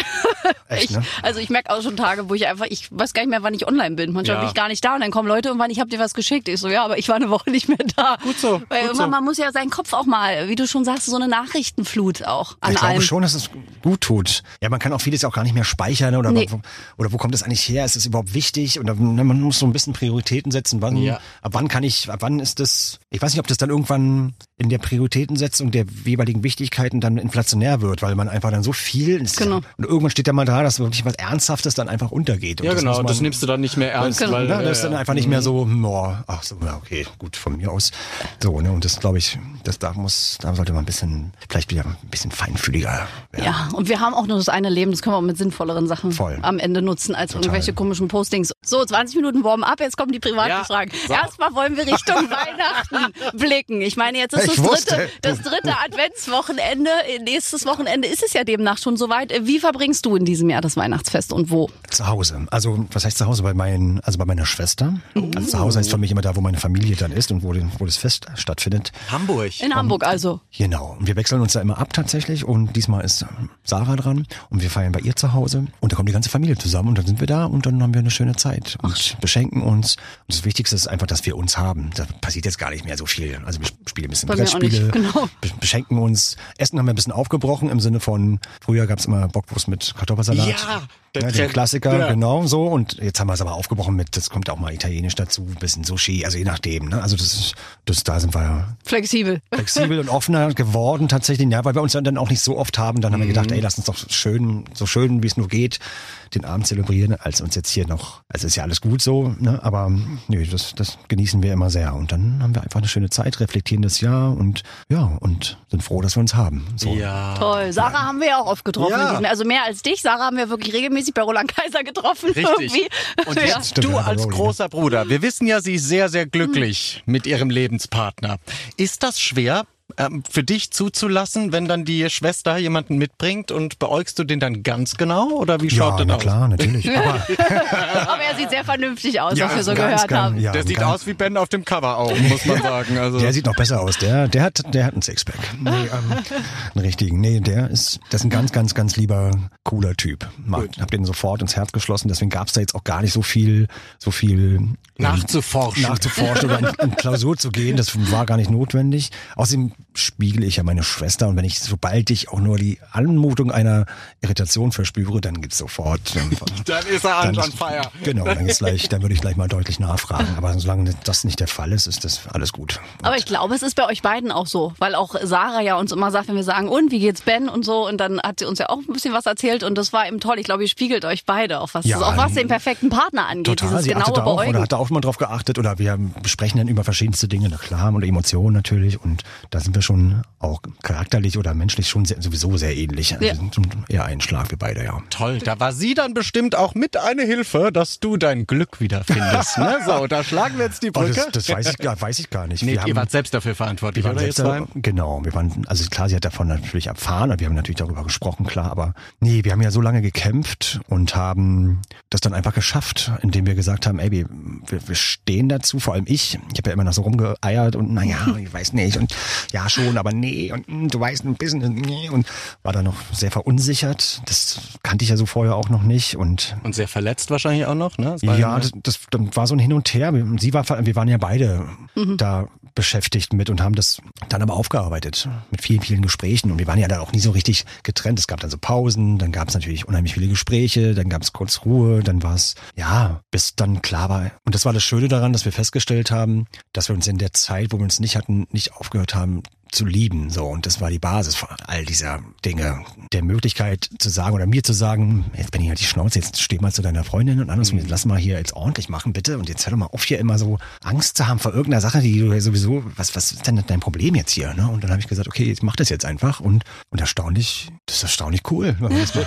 Echt, ich, ne? Also ich merke auch schon Tage, wo ich einfach, ich weiß gar nicht mehr, wann ich online bin. Manchmal Ja. bin ich gar nicht da und dann kommen Leute und wann ich habe dir was geschickt. Ich so, ja, aber ich war eine Woche nicht mehr da. Gut so, Weil gut irgendwann, so. man muss ja seinen Kopf auch mal, wie du schon sagst, so eine Nachrichtenflut auch an ich glaube allem. schon, dass es gut tut. Ja, man kann auch vieles auch gar nicht mehr speichern oder, Nee. wo, oder wo kommt das eigentlich her? Ist es überhaupt wichtig? Und dann, man muss so ein bisschen Prioritäten setzen. Wann, Ja. ab wann kann ich, ab wann ist das, ich weiß nicht, ob das dann irgendwann in der Prioritätensetzung der jeweiligen Wichtigkeiten dann inflationär wird, weil man einfach dann so viel, ist, Genau. und irgendwann steht ja mal da, dass wirklich was Ernsthaftes dann einfach untergeht. Und Ja, genau. muss man- Das nimmst du dann nicht mehr ernst. Genau. Weil, ja, das ist ja, dann ja. einfach nicht mehr so, hm, boah, ach so, ja, okay, gut, von mir aus. So, ne, und das glaube ich, das da muss, da sollte man ein bisschen, vielleicht wieder ein bisschen feinfühliger werden. Ja, und wir haben auch nur das eine Leben, das können wir auch mit sinnvolleren Sachen Voll. am Ende nutzen als irgendwelche komischen Postings. So, 20 Minuten Warm-up, jetzt kommen die privaten Ja, Fragen. so. Erstmal wollen wir Richtung Weihnachten blicken. Ich meine, jetzt ist das dritte, das dritte Adventswochenende. Nächstes Wochenende ist es ja demnach schon soweit. Wie verbringst du in diesem Jahr das Weihnachtsfest und wo? Zu Hause. Also, was heißt zu Hause? Bei meinen, also bei meiner Schwester. Also zu Hause heißt für mich immer da, wo meine Familie dann ist und wo, wo das Fest stattfindet. Hamburg. In Hamburg also. Genau. Und wir wechseln uns da immer ab tatsächlich. Und diesmal ist Sarah dran. Und wir feiern bei ihr zu Hause. Und da kommt die ganze Familie zusammen. Und dann sind wir da und dann haben wir eine schöne Zeit. Und beschenken uns. Und das Wichtigste ist einfach, dass wir uns haben. Da passiert jetzt gar nicht mehr so viel. Also wir spielen ein bisschen Brettspiele. genau. be- Beschenken uns. Essen haben wir ein bisschen aufgebrochen im Sinne von, früher gab's immer Bockwurst mit Kartoffelsalat. Ja. Der den Trend. Klassiker, Ja. genau so. Und jetzt haben wir es aber aufgebrochen mit, das kommt auch mal italienisch dazu, ein bisschen Sushi, also je nachdem. Ne? Also das ist, das, da sind wir Flexibel. flexibel und offener geworden tatsächlich. Ja, weil wir uns dann auch nicht so oft haben. Dann haben wir gedacht, ey, lass uns doch schön, so schön wie es nur geht, den Abend zelebrieren, als uns jetzt hier noch, also ist ja alles gut so, ne? aber nö, das, das genießen wir immer sehr. Und dann haben wir einfach eine schöne Zeit, reflektieren das Jahr und ja, und sind froh, dass wir uns haben. So. Ja. Toll. Sarah haben wir ja auch oft getroffen. Ja. Also mehr als dich. Sarah haben wir wirklich regelmäßig bei Roland Kaiser getroffen. Richtig. Irgendwie. Und ja. jetzt Stimmt, du ja, als großer Bruder. Wir wissen ja, sie ist sehr, sehr glücklich mit ihrem Lebenspartner. Ist das schwer? Ähm, Für dich zuzulassen, wenn dann die Schwester jemanden mitbringt und beäugst du den dann ganz genau oder wie schaut Ja, das na aus? klar, natürlich. Aber, Aber er sieht sehr vernünftig aus, Ja, was wir so ganz, gehört ganz, haben. ja. Der sieht ganz- aus wie Ben auf dem Cover auch, muss man sagen. Also Der sieht noch besser aus. Der, der hat, der hat einen Sixpack. Nee, ähm, einen richtigen. Nee, der ist, das ist ein ganz, ganz, ganz lieber, cooler Typ. Mag, hab den sofort ins Herz geschlossen. Deswegen gab's da jetzt auch gar nicht so viel, so viel ähm, nachzuforschen. nachzuforschen oder in, in Klausur zu gehen. Das war gar nicht notwendig. Außerdem spiegel ich ja meine Schwester und wenn ich, sobald ich auch nur die Anmutung einer Irritation verspüre, dann gibt's sofort. ähm, dann ist er an, dann on fire. Genau, dann, ist gleich, dann würde ich gleich mal deutlich nachfragen. Aber solange das nicht der Fall ist, ist das alles gut. Aber ich glaube, es ist bei euch beiden auch so, weil auch Sarah ja uns immer sagt, wenn wir sagen, und wie geht's Ben und so, und dann hat sie uns ja auch ein bisschen was erzählt und das war eben toll. Ich glaube, ihr spiegelt euch beide auf was, Ja, auch was den perfekten Partner angeht, Total, dieses sie genaue achtet da auch oder hat da auch mal drauf geachtet oder wir besprechen dann über verschiedenste Dinge, na klar, oder Emotionen natürlich und da sind wir schon auch charakterlich oder menschlich schon sehr, sowieso sehr ähnlich. Also Ja. Wir sind eher ein Schlag, wir beide, ja. Toll, da war sie dann bestimmt auch mit eine Hilfe, dass du dein Glück wiederfindest. ne? So, da schlagen wir jetzt die Oh, Brücke. das, das weiß ich gar, weiß ich gar nicht. nee, wir ihr haben, wart selbst dafür verantwortlich, wir waren oder? selbst, ihr zwei? genau, wir waren, also klar, sie hat davon natürlich erfahren und wir haben natürlich darüber gesprochen, klar, aber nee, wir haben ja so lange gekämpft und haben das dann einfach geschafft, indem wir gesagt haben, ey, wir, wir, wir stehen dazu, vor allem ich. Ich habe ja immer noch so rumgeeiert und naja, ich weiß nicht und ja schon, aber nee und mm, du weißt ein bisschen und nee und war da noch sehr verunsichert. Das kannte ich ja so vorher auch noch nicht und Und sehr verletzt wahrscheinlich auch noch, ne? Das ja, das, das dann war so ein Hin und Her. Wir- Sie war, wir waren ja beide da beschäftigt mit und haben das dann aber aufgearbeitet mit vielen, vielen Gesprächen. Und wir waren ja dann auch nie so richtig getrennt. Es gab dann so Pausen, dann gab es natürlich unheimlich viele Gespräche, dann gab es kurz Ruhe, dann war es, ja, bis dann klar war. Und das war das Schöne daran, dass wir festgestellt haben, dass wir uns in der Zeit, wo wir uns nicht hatten, nicht aufgehört haben, zu lieben. So, und das war die Basis von all dieser Dinge. Der Möglichkeit zu sagen oder mir zu sagen, jetzt bin ich halt die Schnauze, jetzt steh mal zu deiner Freundin und andersrum, jetzt lass mal hier jetzt ordentlich machen, bitte. Und jetzt hör doch mal auf, hier immer so Angst zu haben vor irgendeiner Sache, die du ja sowieso, was, was ist denn dein Problem jetzt hier? Ne? Und dann habe ich gesagt, okay, ich mach das jetzt einfach. Und, und erstaunlich, das ist erstaunlich cool. wenn man das mal-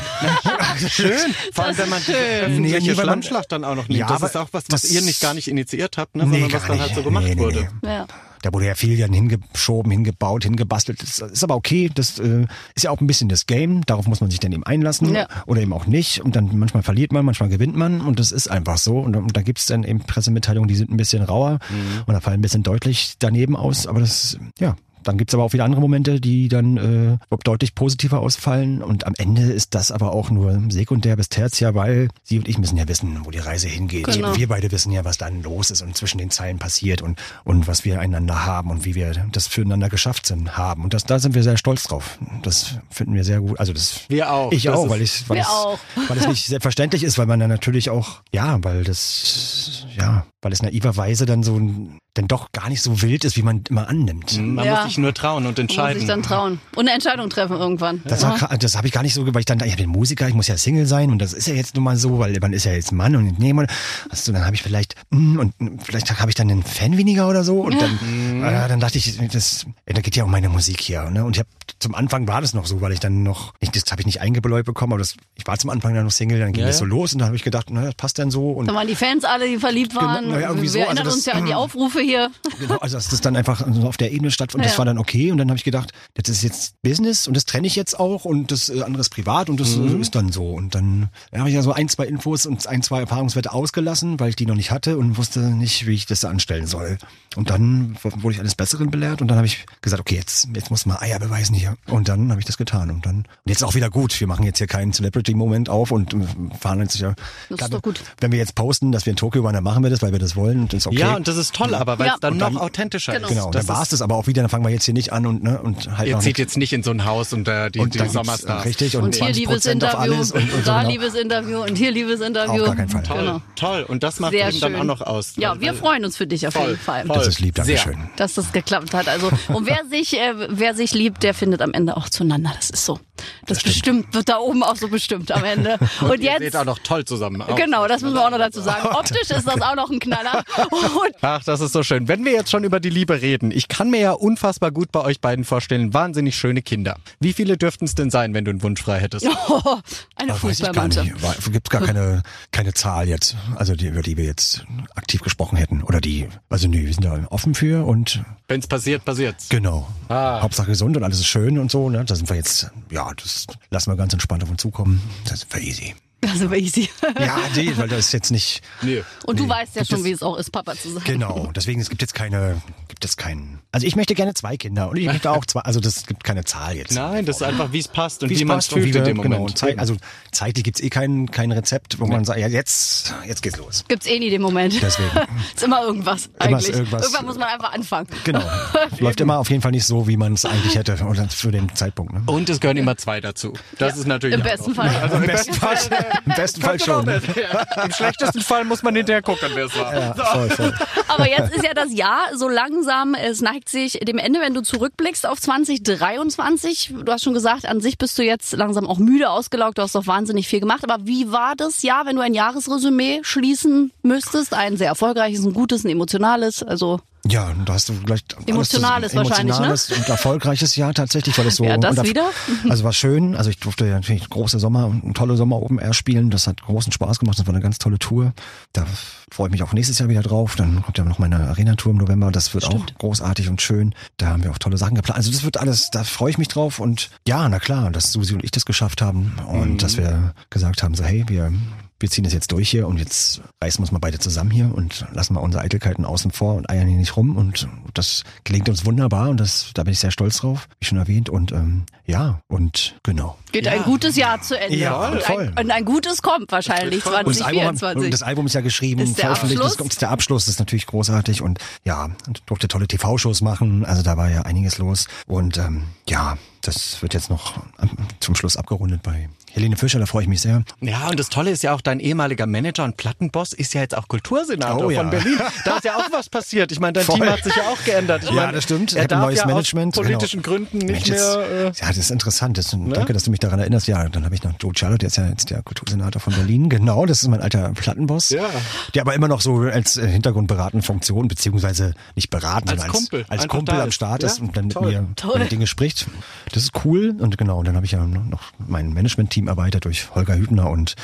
Schön. Vor allem, wenn man die öffentliche Nee, nee, Schlammschlacht dann auch noch nimmt. Ja, das ist auch was, was das- ihr nicht gar nicht initiiert habt, ne? Nee, sondern was gar dann nicht. halt so gemacht Nee, nee, wurde. nee. Ja. Da wurde ja viel dann hingeschoben, hingebaut, hingebastelt. Das ist aber okay. Das äh, ist ja auch ein bisschen das Game. Darauf muss man sich dann eben einlassen Ja. oder eben auch nicht. Und dann manchmal verliert man, manchmal gewinnt man. Und das ist einfach so. Und, und da gibt's dann eben Pressemitteilungen, die sind ein bisschen rauer und da fallen ein bisschen deutlich daneben aus. Aber das, ja. Dann gibt's aber auch wieder andere Momente, die dann äh, deutlich positiver ausfallen. Und am Ende ist das aber auch nur sekundär bis tertiär, weil sie und ich müssen ja wissen, wo die Reise hingeht. Genau. Wir beide wissen ja, was dann los ist und zwischen den Zeilen passiert und, und was wir einander haben und wie wir das füreinander geschafft sind, haben. Und das, da sind wir sehr stolz drauf. Das finden wir sehr gut. Also das Wir auch. Ich Das auch, weil ich, weil es, auch. weil es nicht selbstverständlich ist, weil man dann natürlich auch, ja, weil das, ja, weil es naiverweise dann so ein, dann doch gar nicht so wild ist, wie man immer annimmt. Man Ja. muss sich nur trauen und Man muss entscheiden. sich dann trauen. Und eine Entscheidung treffen irgendwann. Das, war, das habe ich gar nicht so, weil ich dann, ich bin Musiker, ich muss ja Single sein und das ist ja jetzt nun mal so, weil man ist ja jetzt Mann und nee, man, also dann habe ich vielleicht mm, und vielleicht habe ich dann einen Fan weniger oder so und dann, äh, dann dachte ich, das, da geht ja um meine Musik hier, ne? Und ich habe zum Anfang war das noch so, weil ich dann noch, nicht, das habe ich nicht eingebläut bekommen, aber das, ich war zum Anfang dann noch Single, dann ging Ja, das so ja. los und dann habe ich gedacht, na, das passt dann so und Da waren die Fans alle, die verliebt waren. Genau, ja, irgendwie wir so. Also erinnern das- uns ja an die Aufrufe hier. Genau, also dass das dann einfach so auf der Ebene stattfand, das Ja. war dann okay und dann habe ich gedacht, das ist jetzt Business und das trenne ich jetzt auch und das äh, andere ist privat und das äh, ist dann so und dann ja, habe ich ja so ein, zwei Infos und ein, zwei Erfahrungswerte ausgelassen, weil ich die noch nicht hatte und wusste nicht, wie ich das anstellen soll. Und dann wurde ich eines Besseren belehrt und dann habe ich gesagt, okay, jetzt, jetzt muss man Eier beweisen hier. Und dann habe ich das getan. Und dann und jetzt auch wieder gut. Wir machen jetzt hier keinen Celebrity-Moment auf und fahren uns sicher. Das ist doch gut. Wenn wir jetzt posten, dass wir in Tokio waren, dann machen wir das, weil wir das wollen. Und das ist okay. Ja, und das ist toll, aber weil Ja. es dann Und noch dann- authentischer Genau. ist. Genau, Das dann war es das aber auch wieder, dann fangen wir jetzt hier nicht an und, ne, und halt Ihr noch zieht nicht. jetzt nicht in so ein Haus und äh, die, und die dann Sommerstars. Richtig, und, Und hier 20 liebes Interview, alles. Und, und da so, genau. liebes Interview und hier liebes Interview. Auf gar keinen Fall. Toll, Genau. toll. Und das macht Sehr eben dann auch noch aus. Ja, wir freuen uns für dich auf Voll, jeden Fall. voll. Das ist lieb, Sehr. Dankeschön. Dass das geklappt hat. Also, und wer sich, äh, wer sich liebt, der findet am Ende auch zueinander. Das ist so. Das, bestimmt wird da oben auch so bestimmt am Ende. Und Ihr jetzt. seht auch noch toll zusammen aus. Genau, das müssen wir auch noch dazu sagen. Optisch ist das auch noch ein Knaller. Und Ach, das ist so schön. Wenn wir jetzt schon über die Liebe reden, ich kann mir ja unfassbar gut bei euch beiden vorstellen, wahnsinnig schöne Kinder. Wie viele dürften es denn sein, wenn du einen Wunsch frei hättest? oh, eine Fußballmannschaft. Gibt gar keine, keine Zahl jetzt, also die, über die wir jetzt aktiv gesprochen hätten. Oder die, also nee, wir sind da offen für und Wenn es passiert, passiert's. genau. Ah. Hauptsache gesund und alles ist schön und so. Ne? Da sind wir jetzt, ja, das lassen wir ganz entspannt auf uns zukommen. Das ist easy. Das ist easy. Ja, nee, weil das ist jetzt nicht. Nee. Und du Nee, weißt ja gibt schon, wie es auch ist, Papa zu sein. Genau, deswegen es gibt jetzt keine, gibt es keinen. Also ich möchte gerne zwei Kinder und ich möchte auch zwei. Also das gibt keine Zahl jetzt. Nein, das ist einfach, wie es passt und Wie es man es fühlt in dem Genau, Moment. Zeit, also zeitlich gibt's eh kein, kein Rezept, wo man sagt, ja jetzt, jetzt geht's los. Gibt's eh nie den Moment. Deswegen. ist immer irgendwas Immer ist eigentlich. irgendwas. Irgendwann muss man einfach anfangen. Genau. Läuft immer auf jeden Fall nicht so, wie man es eigentlich hätte oder zu dem Zeitpunkt. Ne? Und es gehören immer zwei dazu. Das ist natürlich Im auch besten Fall. Im besten Fall, im besten Fall schon. Ja, Im schlechtesten Fall muss man hinterher gucken, wer es war. Ja, voll, voll. Aber jetzt ist ja das Jahr so langsam, es neigt sich dem Ende, wenn du zurückblickst auf 2023. Du hast schon gesagt, an sich bist du jetzt langsam auch müde ausgelaugt, du hast doch wahnsinnig viel gemacht. Aber wie war das Jahr, wenn du ein Jahresresümee schließen müsstest? Ein sehr erfolgreiches, ein gutes, ein emotionales, also Ja, da hast du gleich alles Emotionales zusammen. wahrscheinlich, ne? Emotionales und erfolgreiches Jahr tatsächlich, weil es so Ja, das wieder? Also war schön. Also ich durfte ja natürlich große Sommer und tolle Sommer Open Air spielen. Das hat großen Spaß gemacht. Das war eine ganz tolle Tour. Da freue ich mich auch nächstes Jahr wieder drauf. Dann kommt ja noch meine Arena-Tour im November. Das wird auch großartig und schön. Da haben wir auch tolle Sachen geplant. Also das wird alles, da freue ich mich drauf. Und ja, na klar, dass Susi und ich das geschafft haben und Mhm. dass wir gesagt haben, so hey, wir wir ziehen das jetzt durch hier und jetzt reißen wir uns mal beide zusammen hier und lassen mal unsere Eitelkeiten außen vor und eiern hier nicht rum und das gelingt uns wunderbar und das, da bin ich sehr stolz drauf, wie schon erwähnt und ähm, ja und genau. geht ein gutes Jahr zu Ende. Ja, und, voll. ein, und ein gutes kommt wahrscheinlich Und das, Album, haben- 2024. und das Album ist ja geschrieben, Ist der veröffentlicht, Abschluss? das ist der Abschluss, das ist natürlich großartig und ja, und durfte tolle TV-Shows machen, also da war ja einiges los und ähm, ja, das wird jetzt noch zum Schluss abgerundet bei Helene Fischer, da freue ich mich sehr. Ja, und das Tolle ist ja auch, dein ehemaliger Manager und Plattenboss ist ja jetzt auch Kultursenator Oh ja. von Berlin. Da ist ja auch was passiert. Ich meine, dein Voll. Team hat sich ja auch geändert. Ich Ja, meine, das stimmt. Ich Er hab ein darf neues ja Management, aus politischen genau. Gründen nicht Mensch, mehr... Äh, ja, das ist interessant. Das, Danke, dass du mich daran erinnerst. Ja, dann habe ich noch Joe Charlotte, der ist ja jetzt der Kultursenator von Berlin. Genau, das ist mein alter Plattenboss. Ja. Der aber immer noch so als äh, hintergrundberatende Funktion, beziehungsweise nicht beraten, Als sondern Kumpel. als, als Kumpel am. Start Ja, ist und dann mit toll. mir Toll. über Dinge spricht. Das ist cool. Und genau, und dann habe ich ja noch mein Management-Team erweitert durch Holger Hübner und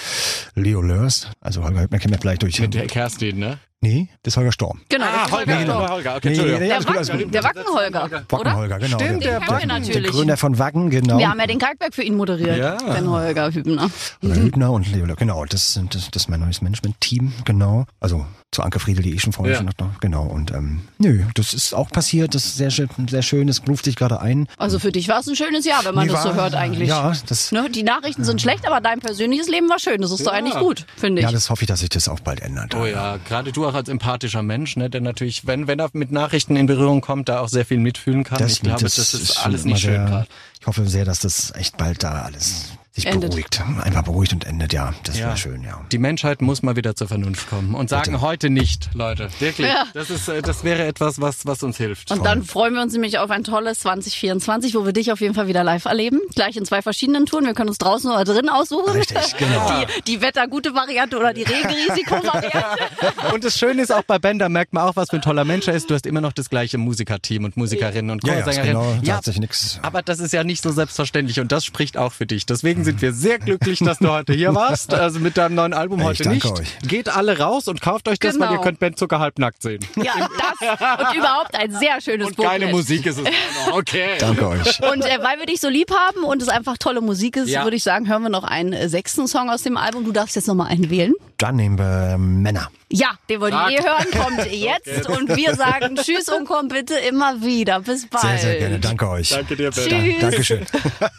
Leo Lörs. Also Holger Hübner kennt man vielleicht durch... mit der Kerstin, ne? Nee, das ist Holger Storm. genau, Ah, Holger, Storm. Holger, Holger. Okay, Nee, nee, Der Wacken, gut. der Wackenholger, Wacken oder? Holger, genau. Stimmt, der, der kennen wir der natürlich. Gründer von Wacken, genau. Wir haben ja den Kalkberg für ihn moderiert, Ja. den Holger Hübner. Oder Hübner und Leo, Löhr, genau, das, sind- das, das ist mein neues Management-Team, genau. Also zu Anke Friedel, die ich schon vorher Ja. schon hatte, genau. Und ähm, nö, das ist auch passiert, das ist sehr, schön- sehr schön, das ruft sich gerade ein. Also für dich war es ein schönes Jahr, wenn man Nee, das so war- hört eigentlich. Ja, das, Ne, die Nachrichten sind schlecht, aber dein persönliches Leben war schön. Das ist doch Ja. eigentlich gut, finde ich. ja, das hoffe ich, dass sich das auch bald ändert. Oh ja, gerade du auch als empathischer Mensch, ne, der natürlich, wenn, wenn er mit Nachrichten in Berührung kommt, da auch sehr viel mitfühlen kann. ich glaube, das, ist schon alles nicht schön gerade. Ich hoffe sehr, dass das echt bald da alles sich Endet. beruhigt. Einfach beruhigt und endet, ja. Das Ja. wäre schön, ja. Die Menschheit muss mal wieder zur Vernunft kommen und sagen Bitte. heute nicht, Leute. Wirklich. Ja. Das ist, äh, das wäre etwas, was, was uns hilft. Und dann freuen wir uns nämlich auf ein tolles 2024, wo wir dich auf jeden Fall wieder live erleben. Gleich in zwei verschiedenen Touren. Wir können uns draußen oder drin aussuchen. Richtig, genau. Die, die wettergute Variante oder die Regenrisiko-Variante. Und das Schöne ist auch bei Ben, da merkt man auch, was für ein toller Mensch er ist. Du hast immer noch das gleiche Musikerteam und Musikerinnen und Ja, ja, Chorsängerinnen. genau, da hat sich nix- aber das ist ja nicht so selbstverständlich und das spricht auch für dich. Deswegen deswegen sind wir sehr glücklich, dass du heute hier warst. Also mit deinem neuen Album Ich heute danke nicht. euch. Geht alle raus und kauft euch das, weil Genau. ihr könnt Ben Zucker halbnackt sehen. Ja, das und überhaupt ein sehr schönes Und keine. Musik ist es. Okay. Danke euch. Und äh, weil wir dich so lieb haben und es einfach tolle Musik ist, Ja. würde ich sagen, hören wir noch einen äh, sechsten Song aus dem Album. Du darfst jetzt nochmal einen wählen. Dann nehmen wir Männer. Ja, den wollt ihr Sag. eh hören, kommt jetzt. Und wir sagen Tschüss und komm bitte immer wieder. Bis bald. Sehr, sehr gerne. Danke euch. Danke dir, Ben. Tschüss. Dankeschön.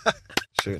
Schön.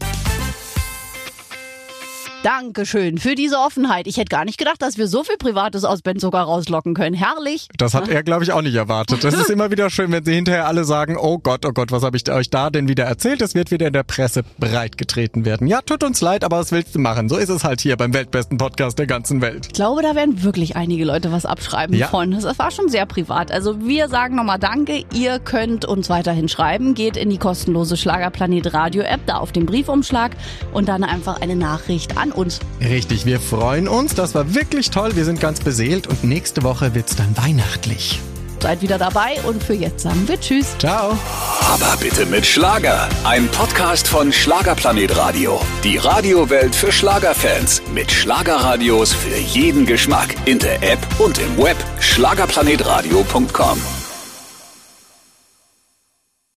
Dankeschön für diese Offenheit. Ich hätte gar nicht gedacht, dass wir so viel Privates aus Ben sogar rauslocken können. Herrlich. Das hat er, glaube ich, auch nicht erwartet. Das ist immer wieder schön, wenn sie hinterher alle sagen, oh Gott, oh Gott, was habe ich euch da denn wieder erzählt? Es wird wieder in der Presse breitgetreten werden. Ja, tut uns leid, aber was willst du machen? So ist es halt hier beim weltbesten Podcast der ganzen Welt. Ich glaube, da werden wirklich einige Leute was abschreiben Ja. von. Das war schon sehr privat. Also wir sagen nochmal Danke. Ihr könnt uns weiterhin schreiben. Geht in die kostenlose Schlagerplanet Radio App, da auf den Briefumschlag und dann einfach eine Nachricht an uns. Richtig, wir freuen uns. Das war wirklich toll. Wir sind ganz beseelt und nächste Woche wird's dann weihnachtlich. Seid wieder dabei und für jetzt sagen wir Tschüss. Ciao. Aber bitte mit Schlager. Ein Podcast von Schlagerplanet Radio. Die Radiowelt für Schlagerfans. Mit Schlagerradios für jeden Geschmack. In der App und im Web. Schlagerplanetradio.com.